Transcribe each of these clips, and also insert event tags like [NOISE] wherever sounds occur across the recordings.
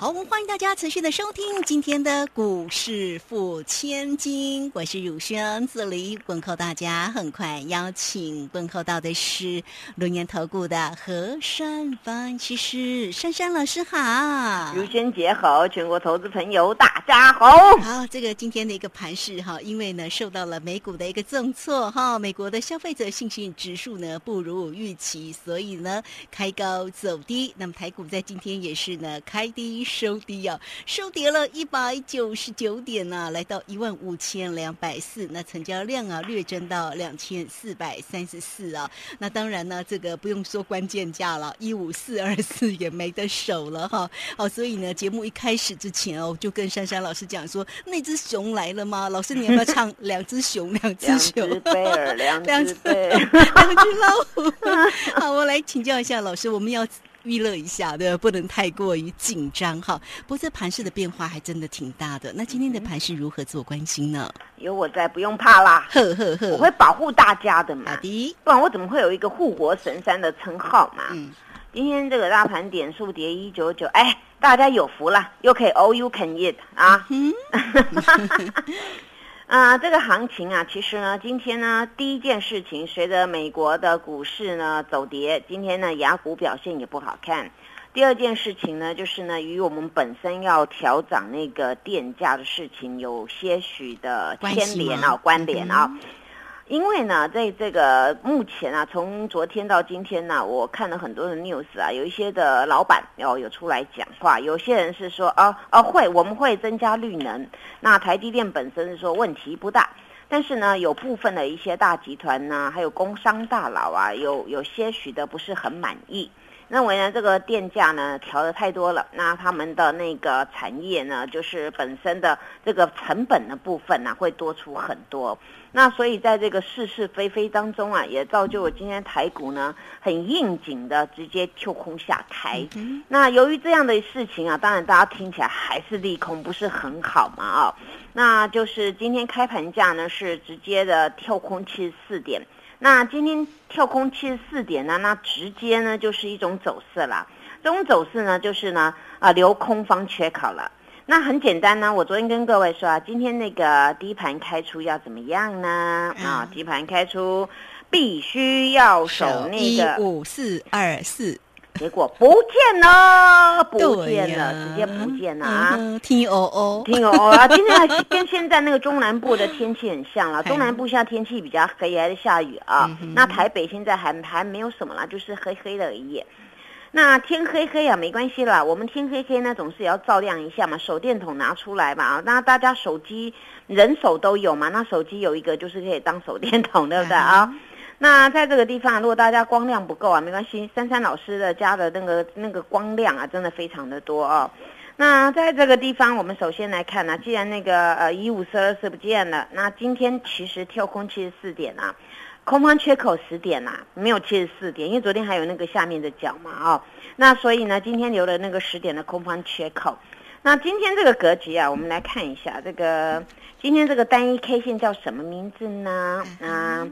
好，我们欢迎大家持续的收听今天的股市付千金，我是汝轩，这里问候大家。很快邀请问候到的是龙年投顾的何山分析师珊珊老师好，汝轩姐好，全国投资朋友大家好。好，这个今天的一个盘势哈，因为呢受到了美股的一个重挫哈，美国的消费者信心指数呢不如预期，所以呢开高走低。那么台股在今天也是呢开低。收低啊，收跌了一百九十九点啊，来到一万五千两百四。那成交量啊，略增到两千四百三十四啊。那当然呢，这个不用说关键价了，一五四二四也没得守了哈。好，所以呢，节目一开始之前哦，就跟珊珊老师讲说，那只熊来了吗？老师，你要不要唱两只熊，两只熊？两只贝尔，两只贝，两只老虎。好，我来请教一下老师，我们要。娱乐一下，对？不能太过于紧张哈。不过这盘市的变化还真的挺大的。那今天的盘市如何自我关心呢？有我在，不用怕啦。呵呵呵，我会保护大家的嘛。好的，不然我怎么会有一个护国神山的称号嘛？嗯。今天这个大盘点数跌一九九，哎，大家有福了，又可以 all you can eat 啊。嗯。[LAUGHS] 啊，这个行情啊，其实呢，今天呢，第一件事情，随着美国的股市呢走跌，今天呢，雅股表现也不好看。第二件事情呢，就是呢，与我们本身要调涨那个电价的事情有些许的牵连啊，关联啊。因为呢，在这个目前啊，从昨天到今天呢，我看了很多的 news 啊，有一些的老板哦有出来讲话，有些人是说啊啊会我们会增加绿能，那台积电本身是说问题不大，但是呢，有部分的一些大集团呢，还有工商大佬啊，有有些许的不是很满意。认为呢，这个电价呢调的太多了，那他们的那个产业呢，就是本身的这个成本的部分呢，会多出很多。那所以在这个是是非非当中啊，也造就我今天台股呢很应景的直接跳空下开。那由于这样的事情啊，当然大家听起来还是利空，不是很好嘛啊。那就是今天开盘价呢是直接的跳空七十四点。那今天跳空七十四点呢，那直接呢就是一种走势啦。这种走势呢，就是呢啊留空方缺口了。那很简单呢，我昨天跟各位说啊，今天那个低盘开出要怎么样呢？啊，低盘开出必须要守那个五四二四。结果不见了，不见了，直接不见了啊！听哦哦，听哦哦啊！今天跟现在那个中南部的天气很像了，[LAUGHS] 中南部现在天气比较黑，还在下雨啊。那台北现在还还没有什么了，就是黑黑的而已。那天黑黑啊，没关系啦，我们天黑黑呢，总是也要照亮一下嘛，手电筒拿出来吧啊！那大家手机人手都有嘛，那手机有一个就是可以当手电筒，对不对啊？那在这个地方，如果大家光亮不够啊，没关系，珊珊老师的家的那个那个光亮啊，真的非常的多哦。那在这个地方，我们首先来看呢，既然那个呃一五四二四不见了，那今天其实跳空七十四点啊，空方缺口十点呐，没有七十四点，因为昨天还有那个下面的角嘛哦。那所以呢，今天留了那个十点的空方缺口。那今天这个格局啊，我们来看一下这个今天这个单一 K 线叫什么名字呢？啊。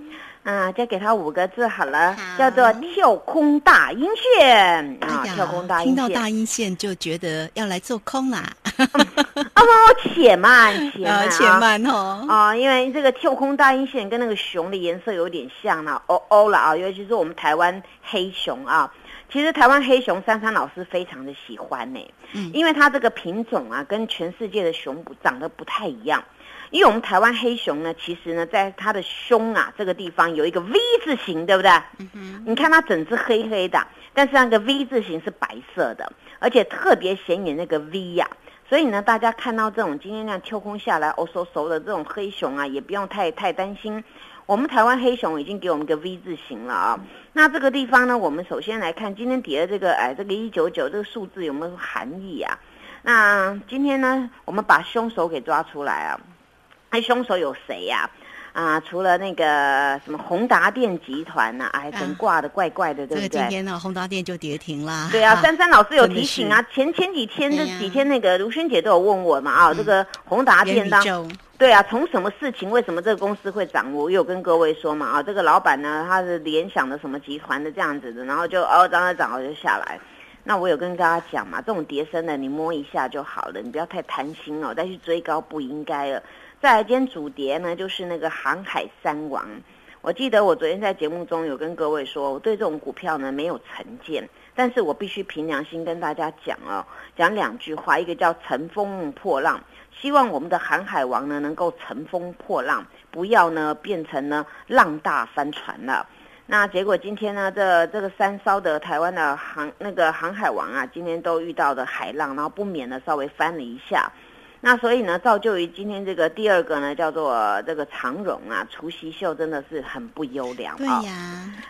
啊，再给他五个字好了，叫做跳空大阴线啊！跳空大阴线，听到大阴线就觉得要来做空啦。[LAUGHS] 哦，且慢，且慢，且慢哦。啊，因为这个跳空大阴线跟那个熊的颜色有点像啊，哦哦了啊，尤其是我们台湾黑熊啊。其实台湾黑熊珊珊老师非常的喜欢呢，嗯，因为它这个品种啊，跟全世界的熊长得不太一样。因为我们台湾黑熊呢，其实呢，在它的胸啊这个地方有一个 V 字形，对不对？嗯你看它整只黑黑的，但是那个 V 字形是白色的，而且特别显眼那个 V 呀。所以呢，大家看到这种今天这样跳空下来、哦嗖嗖的这种黑熊啊，也不用太太担心。我们台湾黑熊已经给我们个 V 字形了啊。那这个地方呢，我们首先来看今天叠的这个哎，这个一九九这个数字有没有含义啊？那今天呢，我们把凶手给抓出来啊。那凶手有谁呀？啊，除了那个什么宏达电集团呐、啊，哎，整挂的怪怪的，对不对？这个今天呢，宏达电就跌停啦。对啊，哈珊珊老师有提醒啊，前前几天这几天那个卢萱姐都有问我嘛啊，这个宏达元电当宇宙对啊，从什么事情，为什么这个公司会涨？我有跟各位说嘛啊，这个老板呢，他是联想的什么集团的这样子的，然后就哦涨涨涨我就下来。那我有跟大家讲嘛，这种跌升的你摸一下就好了，你不要太贪心哦，再去追高不应该了。再来，今天主碟呢，就是那个航海三王。我记得我昨天在节目中有跟各位说，我对这种股票呢没有成见，但是我必须凭良心跟大家讲哦，讲两句话，一个叫乘风破浪，希望我们的航海王呢能够乘风破浪，不要呢变成呢浪大翻船了。那结果今天呢，这这个三艘的台湾的航那个航海王啊，今天都遇到的海浪，然后不免呢稍微翻了一下。那所以呢，造就于今天这个第二个呢，叫做这个长荣啊，除夕秀真的是很不优良对啊、呀，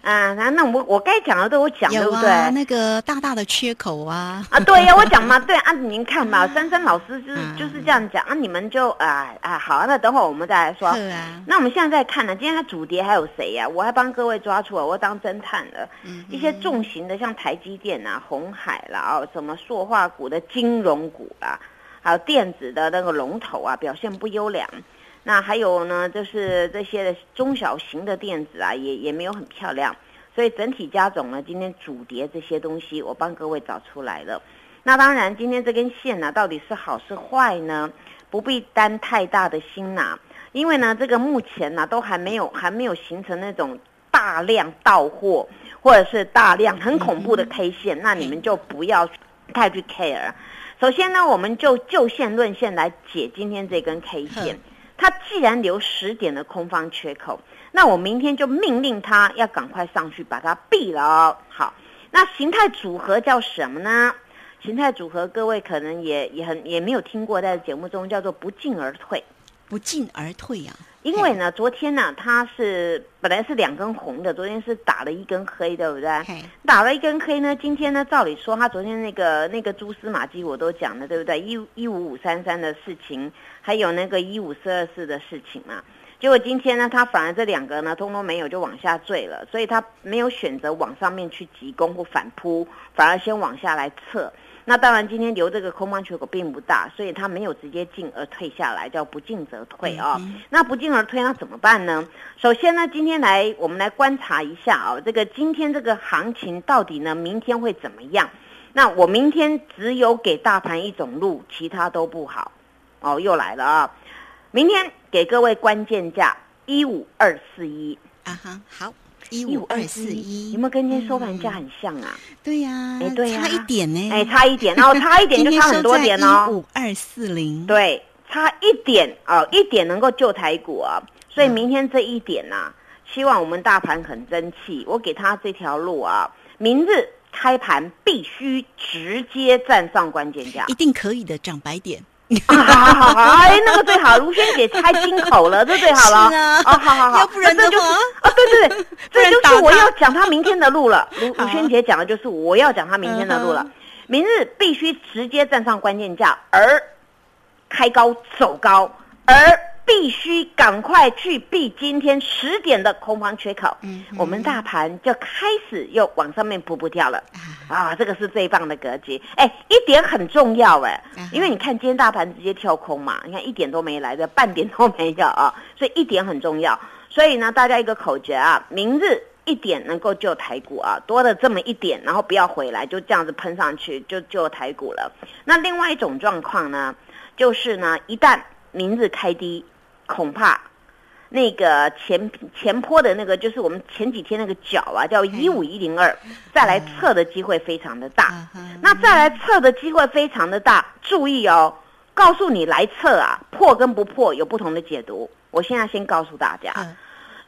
啊，那那我我该讲的都我讲，对不对？啊，那个大大的缺口啊，啊，对呀，我讲嘛，[LAUGHS] 对啊，您看嘛，珊珊老师就是嗯就是这样讲啊，你们就啊啊好，那等会儿我们再来说。是啊，那我们现在在看呢，今天它主跌还有谁呀、我还帮各位抓出来，我当侦探了。嗯一些重型的，像台积电啊、红海啦，哦，什么塑化股的金融股啦，还有电子的那个龙头啊，表现不优良。那还有呢，就是这些的中小型的电子啊，也也没有很漂亮。所以整体加总呢，今天主跌这些东西，我帮各位找出来了。那当然，今天这根线呢、到底是好是坏呢？不必担太大的心呐、因为呢，这个目前呢、都还没有还没有形成那种大量到货或者是大量很恐怖的 K 线，那你们就不要太去 care。首先呢，我们就就线论线来解今天这根 K 线。它既然留十点的空方缺口，那我明天就命令它要赶快上去把它闭了哦。好，那形态组合叫什么呢？形态组合，各位可能也也很也没有听过，在节目中叫做不进而退。不进而退呀，因为呢，昨天呢，它是本来是两根红的，昨天是打了一根黑，对不对？打了一根黑呢，今天呢，照理说，它昨天那个那个蛛丝马迹我都讲了，对不对？一一五五三三的事情，还有那个一五四二四的事情嘛。结果今天呢，它反而这两个呢，通通没有，就往下坠了，所以它没有选择往上面去急攻或反扑，反而先往下来测。那当然，今天留这个空方缺口并不大，所以它没有直接进而退下来，叫不进则退啊、嗯那不进而退，那怎么办呢？首先呢，今天来我们来观察一下啊、这个今天这个行情到底呢，明天会怎么样？那我明天只有给大盘一种路，其他都不好。哦，又来了啊！明天给各位关键价一五二四一，啊哈，好，一五二四一，有没有跟今天收盘价很像啊？对呀哎，对呀差一点呢，哎，差一点，然后 [LAUGHS] 差一点就差很多点哦。五二四零，对，差一点哦，一点能够救台股啊。所以明天这一点呐、希望我们大盘很争气。我给他这条路啊，明日开盘必须直接站上关键价一。定可以的，涨白点，啊好好好，哎，那个最好，卢萱姐开金口了，这最好了。[LAUGHS] 是啊哦，好好好，要不然的话哦，对对对，[LAUGHS] 不这就是我要讲他明天的路了。卢 [LAUGHS] 好卢萱姐讲的就是我要讲他明天的路了嗯。明日必须直接站上关键价，而开高走高，而必须赶快去避今天十点的空方缺口。嗯我们大盘就开始又往上面噗噗跳了。啊，啊，这个是最棒的格局。哎，一点很重要哎因为你看今天大盘直接跳空嘛，你看一点都没来的，半点都没有啊，所以一点很重要。所以呢，大家一个口诀啊，明日一点能够救台股啊，多的这么一点，然后不要回来，就这样子喷上去就救台股了。那另外一种状况呢，就是呢，一旦明日开低，恐怕那个前前坡的那个，就是我们前几天那个角啊，叫一五一零二，再来测的机会非常的大。那再来测的机会非常的大，注意哦，告诉你来测啊，破跟不破有不同的解读。我现在先告诉大家，嗯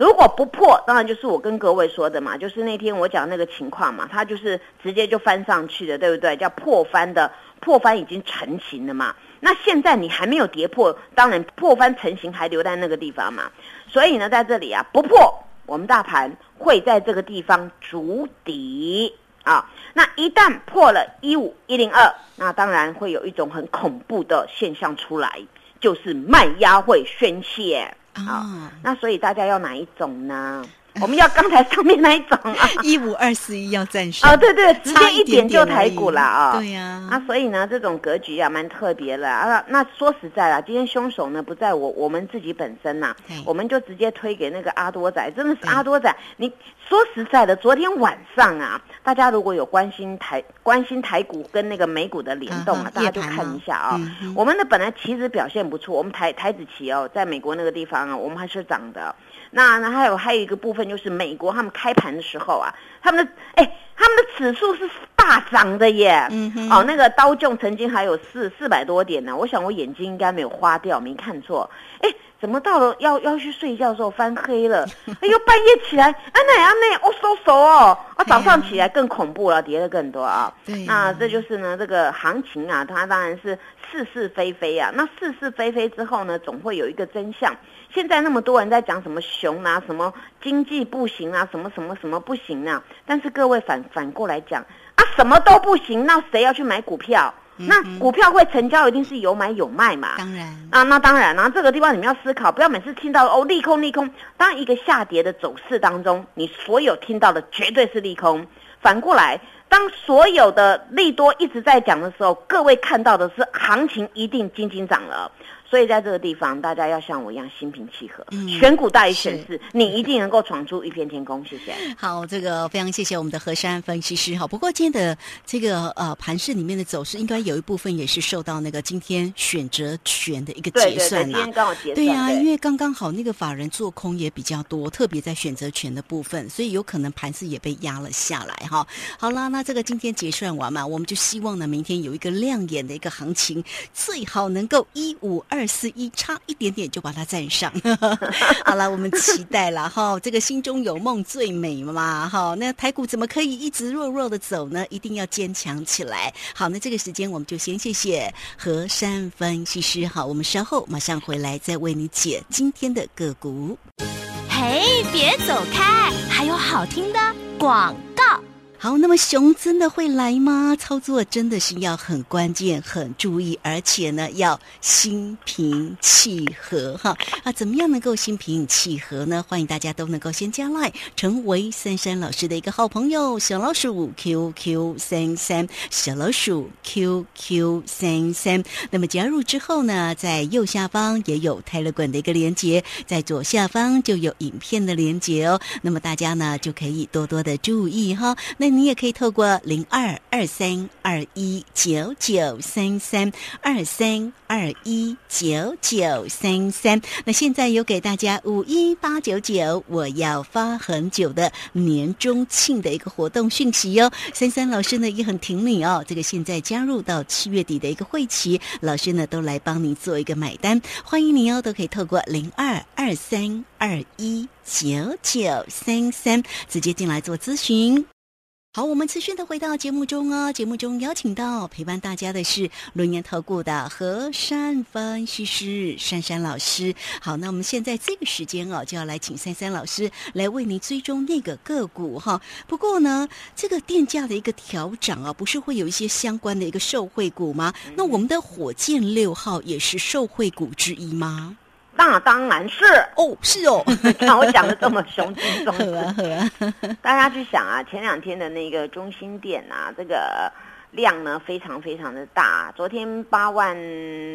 如果不破，当然就是我跟各位说的嘛，就是那天我讲那个情况嘛，它就是直接就翻上去的，对不对？叫破翻的，破翻已经成型了嘛。那现在你还没有跌破，当然破翻成型还留在那个地方嘛。所以呢，在这里啊，不破，我们大盘会在这个地方筑底啊。那一旦破了一五一零二，那当然会有一种很恐怖的现象出来，就是卖压会宣泄。啊啊，那所以大家要哪一种呢？[LAUGHS] 我们要刚才上面那一种啊，[LAUGHS] 一五二四一要暂时 [LAUGHS] 哦，对对，直差接一点就台股了啊。对呀，啊，所以呢，这种格局啊，蛮特别的啊。那说实在啦，今天凶手呢不在我我们自己本身呐对，我们就直接推给那个阿多仔，真的是阿多仔。你说实在的，昨天晚上啊，大家如果有关心台关心台股跟那个美股的联动啊，嗯大家就看一下啊、嗯我们的本来其实表现不错，我们台台子期哦，在美国那个地方啊，我们还是涨的。那那还有还有一个部分就是美国他们开盘的时候啊，他们的哎他们的指数是大涨的耶。哦，那个刀琼曾经还有四四百多点呢，我想我眼睛应该没有花掉，没看错。哎，怎么到了要要去睡觉的时候翻黑了？[LAUGHS] 哎呦，半夜起来，啊那啊那，哦收手哦，啊早上起来更恐怖了，跌的更多啊。对那这就是呢这个行情啊，它当然是是是非非啊。那是是非非之后呢，总会有一个真相。现在那么多人在讲什么熊啊，什么经济不行啊，什么什么什么不行啊，但是各位反反过来讲啊，什么都不行，那谁要去买股票？那股票会成交，一定是有买有卖嘛。当然啊，那当然，然后这个地方你们要思考，不要每次听到哦利空利空。当一个下跌的走势当中，你所有听到的绝对是利空。反过来，当所有的利多一直在讲的时候，各位看到的是行情一定金金涨了。所以在这个地方，大家要像我一样心平气和，嗯选股大于选市，你一定能够闯出一片天空。谢谢。[LAUGHS] 好，这个非常谢谢我们的何山分析师哈。不过今天的这个呃盘市里面的走势，应该有一部分也是受到那个今天选择权的一个对对对，结算啦今天。刚好结算。对呀、对因为刚刚好那个法人做空也比较多，特别在选择权的部分，所以有可能盘势也被压了下来哈。好啦，那这个今天结算完嘛，我们就希望呢明天有一个亮眼的一个行情，最好能够一五二四一，差一点点就把它站上。[LAUGHS] 好了，我们期待了哈，这个心中有梦最美嘛哈。那台股怎么可以一直弱弱的走呢？一定要坚强起来。好，那这个时间我们就先谢谢何山分析师。好，我们稍后马上回来再为你解今天的个股。嘿，别走开，还有好听的广。好，那么熊真的会来吗？操作真的是要很关键、很注意，而且呢要心平气和哈啊！怎么样能够心平气和呢？欢迎大家都能够先加 line，成为珊珊老师的一个好朋友，小老鼠 QQ 三三，小老鼠 QQ 三三。那么加入之后呢，在右下方也有泰勒管的一个连接，在左下方就有影片的连接哦。那么大家呢就可以多多的注意哈。那你也可以透过零二二三二一九九三三二三二一九九三三。那现在有给大家五一八九九，我要发很久的年终庆的一个活动讯息哦。三三老师呢也很挺你哦，这个现在加入到七月底的一个会期，老师呢都来帮你做一个买单，欢迎你哦，都可以透过零二二三二一九九三三直接进来做咨询。好，我们持续的回到节目中哦。节目中邀请到陪伴大家的是轮研投顾的何山分析师珊珊老师。好，那我们现在这个时间哦，就要来请珊珊老师来为您追踪那个个股哈。不过呢，这个电价的一个调涨啊，不是会有一些相关的一个受惠股吗？那我们的火箭六号也是受惠股之一吗？那当然是。哦，是哦，看 [LAUGHS] 我讲的这么雄心壮 [LAUGHS] 志，[LAUGHS] 大家去想啊，前两天的那个中心店啊，这个量呢非常非常的大，昨天八万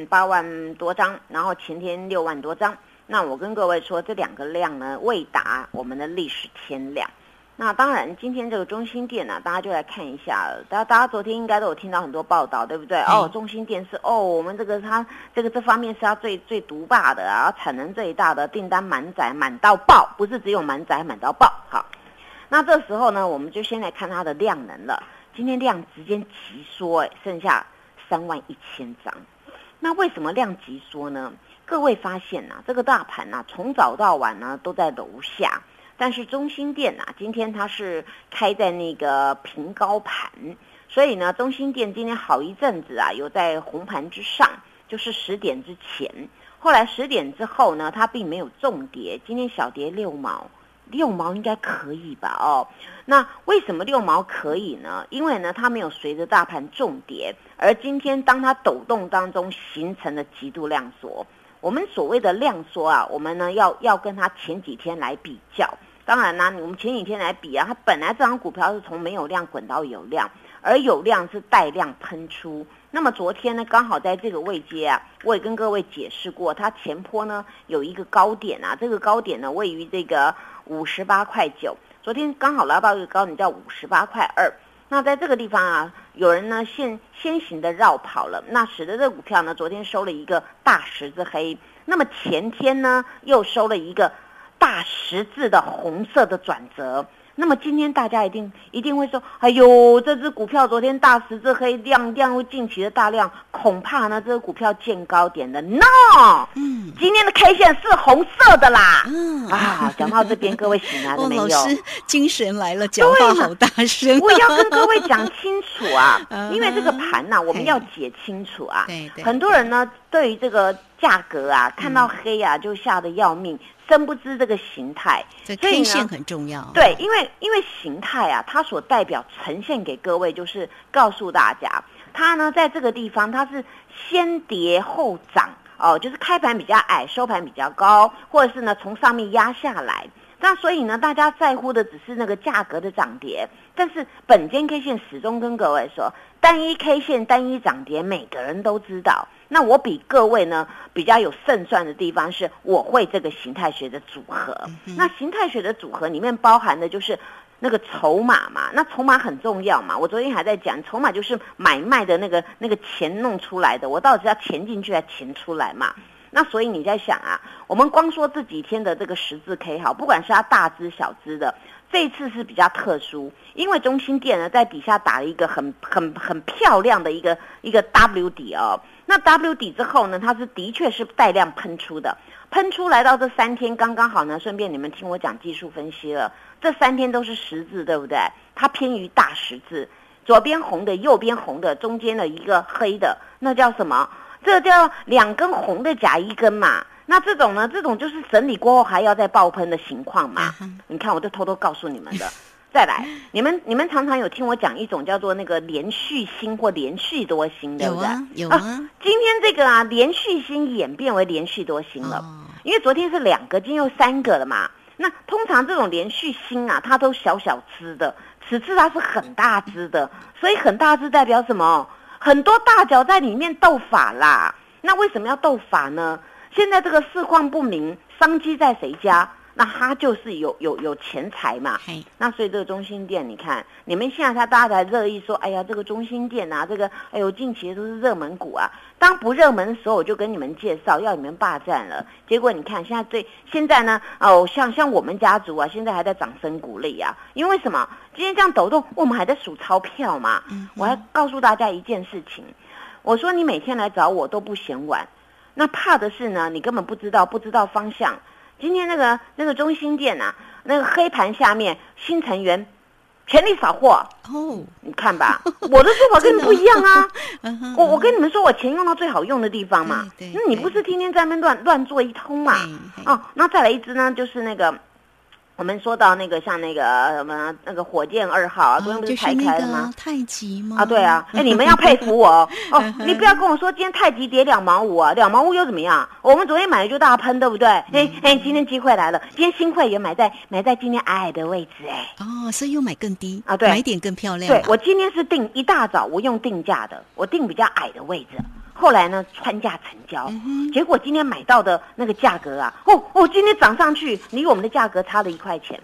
八万多张，然后前天六万多张。那我跟各位说，这两个量呢未达我们的历史天量。那当然，今天这个中心店呢、大家就来看一下了。大家大家昨天应该都有听到很多报道，对不对？哦，中心店是哦，我们这个它这个这方面是它最最独霸的啊，产能最大的，订单满载满到爆，不是只有满载满到爆。好，那这时候呢，我们就先来看它的量能了。今天量直接急缩，哎，剩下三万一千张。那为什么量急缩呢？各位发现呐、这个大盘呐、从早到晚呢都在楼下，但是中心店呐、今天它是开在那个平高盘，所以呢，中心店今天好一阵子啊，有在红盘之上，就是十点之前。后来十点之后呢，它并没有重跌，今天小跌六毛，六毛应该可以吧？哦，那为什么六毛可以呢？因为呢，它没有随着大盘重跌，而今天当它抖动当中形成了极度量缩。我们所谓的量缩啊，我们呢要要跟它前几天来比较。当然啦，我们前几天来比啊，它本来这张股票是从没有量滚到有量，而有量是带量喷出。那么昨天呢，刚好在这个位阶啊，我也跟各位解释过，它前坡呢有一个高点啊，这个高点呢位于这个五十八块九。昨天刚好拉到一个高点叫五十八块二。那在这个地方啊，有人呢先先行的绕跑了，那使得这股票呢昨天收了一个大十字黑。那么前天呢又收了一个大十字的红色的转折。那么今天大家一定一定会说，哎呦，这只股票昨天大十字黑量量又近期的大量，恐怕呢这个股票见高点的。No，嗯，今天的 K 线是红色的啦。嗯啊，讲到这边，各位醒来了 [LAUGHS] 没有？老师精神来了，讲话好大声。我要跟各位 [LAUGHS] 讲清楚啊，因为这个盘呐，我们要解清楚啊。对对。很多人呢，对于这个价格啊，看到黑啊就吓得要命。深不知这个形态，这 K 线很重要。对，因为因为形态啊，它所代表呈现给各位，就是告诉大家，它呢在这个地方，它是先跌后涨哦，就是开盘比较矮，收盘比较高，或者是呢从上面压下来。那所以呢，大家在乎的只是那个价格的涨跌，但是本间 K 线始终跟各位说，单一 K 线单一涨跌，每个人都知道。那我比各位呢比较有胜算的地方是，我会这个形态学的组合。那形态学的组合里面包含的就是那个筹码嘛，那筹码很重要嘛。我昨天还在讲，筹码就是买卖的那个那个钱弄出来的，我到底是要钱进去还是钱出来嘛？那所以你在想啊，我们光说这几天的这个十字 K 好，不管是它大支小支的。这次是比较特殊，因为中心店呢在底下打了一个很很很漂亮的一个一个 W 底哦。那 W 底之后呢，它是的确是带量喷出的，喷出来到这三天刚刚好呢。顺便你们听我讲技术分析了，这三天都是十字，对不对？它偏于大十字，左边红的，右边红的，中间的一个黑的，那叫什么？这叫两根红的夹一根嘛。那这种呢？这种就是整理过后还要再爆喷的情况嘛？你看，我都偷偷告诉你们的。[LAUGHS] 再来，你们你们常常有听我讲一种叫做那个连续星或连续多星，对不对？有啊，今天这个啊，连续星演变为连续多星了，因为昨天是两个，今天又三个了嘛。那通常这种连续星啊，它都小小只的，此次它是很大只的，所以很大只代表什么？很多大脚在里面斗法啦。那为什么要斗法呢？现在这个市况不明，商机在谁家？那他就是有有有钱财嘛。那所以这个中心店，你看，你们现在他大家才热议说，哎呀，这个中心店啊，这个，哎呦，近期都是热门股啊。当不热门的时候，我就跟你们介绍，要你们霸占了。结果你看，现在最现在呢，哦，像像我们家族啊，现在还在掌声鼓励啊。因为什么？今天这样抖动，我们还在数钞票嘛。我还告诉大家一件事情，我说你每天来找我都不嫌晚。那怕的是呢，你根本不知道，不知道方向。今天那个那个中心店呐，那个黑盘下面新成员全力扫货哦，你看吧，我的做法跟你不一样啊。[LAUGHS] 我我跟你们说，我钱用到最好用的地方嘛。那你不是天天在那乱乱做一通嘛？哦，那再来一只呢，就是那个。我们说到那个像那个什么那个火箭二号啊，昨天不是才开了吗？太极吗？啊，对啊，哎，你们要佩服我 [LAUGHS] 哦！你不要跟我说今天太极跌两毛五啊，两毛五又怎么样？我们昨天买的就大喷，对不对？哎哎，今天机会来了，今天新会员买在买在今天矮矮的位置，哎，哦，所以又买更低啊？对，买点更漂亮。对我今天是定一大早，我用定价的，我定比较矮的位置。后来呢，穿价成交，结果今天买到的那个价格啊，哦哦，今天涨上去，离我们的价格差了一块钱，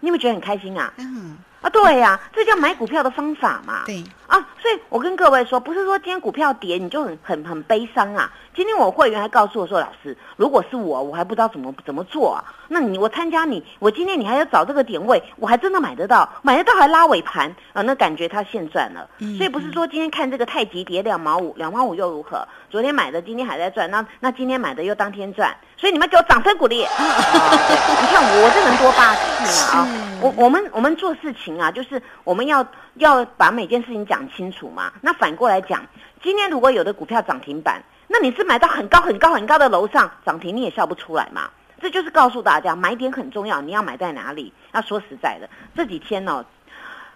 你有没有觉得很开心啊？嗯。啊，对呀，这叫买股票的方法嘛。对啊，所以我跟各位说，不是说今天股票跌你就很很很悲伤啊。今天我会员还告诉我说，老师，如果是我，我还不知道怎么怎么做啊。那你我参加你，我今天你还要找这个点位，我还真的买得到，买得到还拉尾盘啊，那感觉他现赚了。所以不是说今天看这个太极跌两毛五，两毛五又如何？昨天买的今天还在赚，那那今天买的又当天赚。所以你们给我掌声鼓励。[LAUGHS] 你看我这人多霸气嘛啊！我我们我们做事情啊，就是我们要要把每件事情讲清楚嘛。那反过来讲，今天如果有的股票涨停板，那你是买到很高很高很高的楼上涨停，你也笑不出来嘛。这就是告诉大家，买点很重要，你要买在哪里？那说实在的，这几天呢，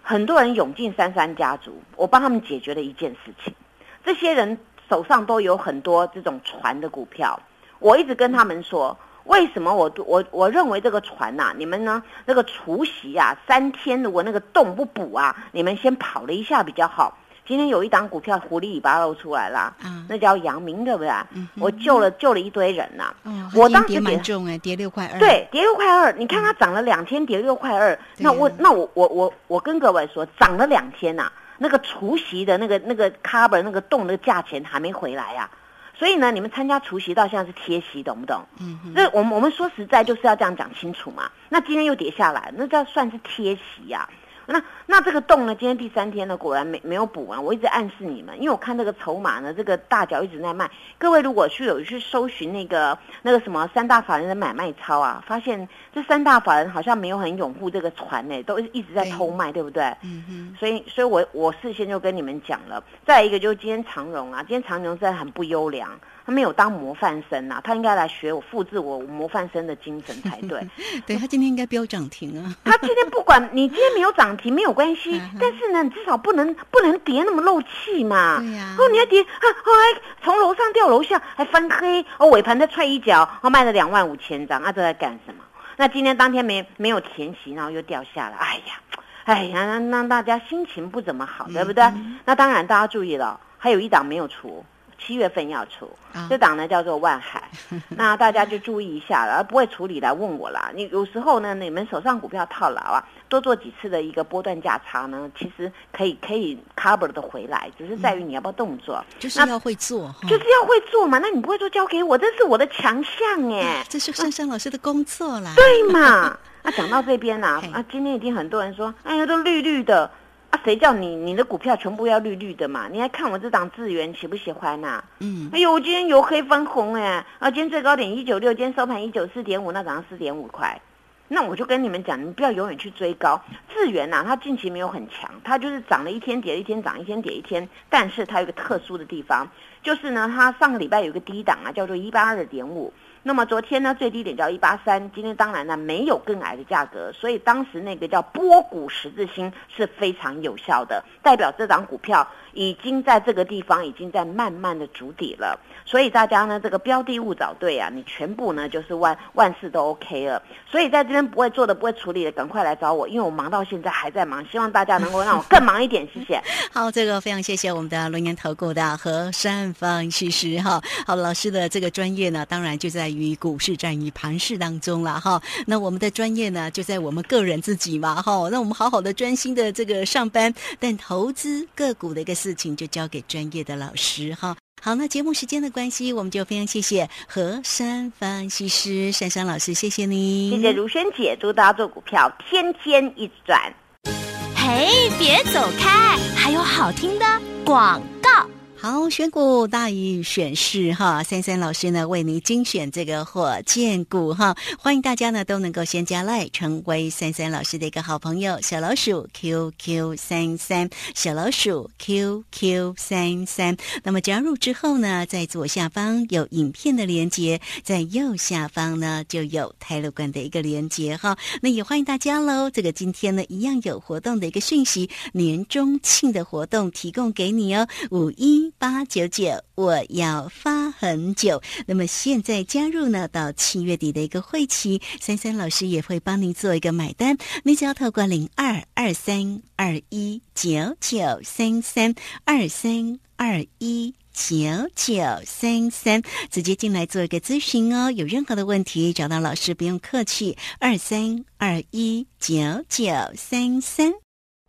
很多人涌进三三家族，我帮他们解决了一件事情。这些人手上都有很多这种船的股票。我一直跟他们说，为什么我我我认为这个船呐、你们呢那个除夕啊，三天如果那个洞不补啊，你们先跑了一下比较好。今天有一档股票狐狸尾巴露出来啦，啊那叫阳明，对不对？嗯我救了救了一堆人呐、哦，我当时跌蛮重哎，跌六块二。对，跌六块二，你看它涨了两天，跌六块二。那我那我我我我跟各位说，涨了两天呐、那个除夕的那个那个 cover 那个洞的价钱还没回来呀、所以呢，你们参加除夕到现在是贴息，懂不懂？嗯哼，那我们我们说实在就是要这样讲清楚嘛。那今天又跌下来，那叫算是贴息呀、那那这个洞呢？今天第三天呢，果然没没有补完。我一直暗示你们，因为我看这个筹码呢，这个大脚一直在卖。各位如果去有去搜寻那个那个什么三大法人的买卖超啊，发现这三大法人好像没有很拥护这个船呢，都一直在偷卖，对不对？嗯哼，所以，所以我我事先就跟你们讲了。再一个就是今天长荣啊，今天长荣真的很不优良，他没有当模范生呐、他应该来学我复制我模范生的精神才对。[LAUGHS] 对他今天应该飙涨停啊。[LAUGHS] 他今天不管你今天没有涨停没有关系 [LAUGHS] 但是呢，你至少不能不能跌那么漏气嘛。对呀哦，你要跌，啊，后来从楼上掉楼下，还翻黑，哦，尾盘再踹一脚，哦，卖了两万五千张，啊，这在干什么？那今天当天没没有填息，然后又掉下来，哎呀，哎呀，让让大家心情不怎么好，对不对？嗯那当然大家注意了，还有一档没有出。七月份要出，啊这档呢叫做万海，[LAUGHS] 那大家就注意一下了，不会处理来问我啦。你有时候呢，你们手上股票套牢啊，多做几次的一个波段价差呢，其实可以可以 cover 的回来，只是在于你要不要动作，那就是要会做哈。就是要会做嘛。那你不会做交给我，这是我的强项哎。这是珊珊老师的工作啦。对嘛？那 [LAUGHS] 讲到这边呐、嘿啊，今天已经很多人说，哎呀，都绿绿的啊，谁叫你你的股票全部要绿绿的嘛？你还看我这档智源喜不喜欢呐、嗯，哎呦，我今天由黑翻红哎，啊，今天最高点一九六，今天收盘一九四点五，那涨到四点五块。那我就跟你们讲，你们不要永远去追高。智源呐、它近期没有很强，它就是涨了一天跌了一天，涨一天跌一天。但是它有一个特殊的地方，就是呢，它上个礼拜有一个低档啊，叫做一八二点五。那么昨天呢，最低点叫一八三，今天当然呢没有更矮的价格，所以当时那个叫波谷十字星是非常有效的，代表这档股票已经在这个地方已经在慢慢的筑底了。所以大家呢，这个标的物找对啊，你全部呢就是万万事都 OK 了。所以在这边不会做的、不会处理的，赶快来找我，因为我忙到现在还在忙，希望大家能够让我更忙一点，谢谢。[LAUGHS] 好，这个非常谢谢我们的龙岩投顾的何山方其实哈。好，老师的这个专业呢，当然就在于股市战与盘市当中了哈。那我们的专业呢，就在我们个人自己嘛哈。那我们好好的专心的这个上班，但投资个股的一个事情就交给专业的老师哈。好，那节目时间的关系，我们就非常谢谢何山分析师珊珊老师，谢谢你，谢谢如萱姐，祝大家做股票天天一直赚。嘿，别走开，还有好听的广告。好，选股大于选市哈，三三老师呢为您精选这个火箭股哈，欢迎大家呢都能够先加赖，成为三三老师的一个好朋友，小老鼠 QQ 三三，小老鼠 QQ 三三。那么加入之后呢，在左下方有影片的连接，在右下方呢就有泰勒管的一个连接哈，那也欢迎大家喽。这个今天呢一样有活动的一个讯息，年终庆的活动提供给你哦，五一。八九九，我要发很久。那么现在加入呢，到七月底的一个会期，三三老师也会帮您做一个买单。你只要透过零二二三二一九九三三二三二一。九九三三，直接进来做一个咨询哦。有任何的问题，找到老师不用客气，二三二一九九三三。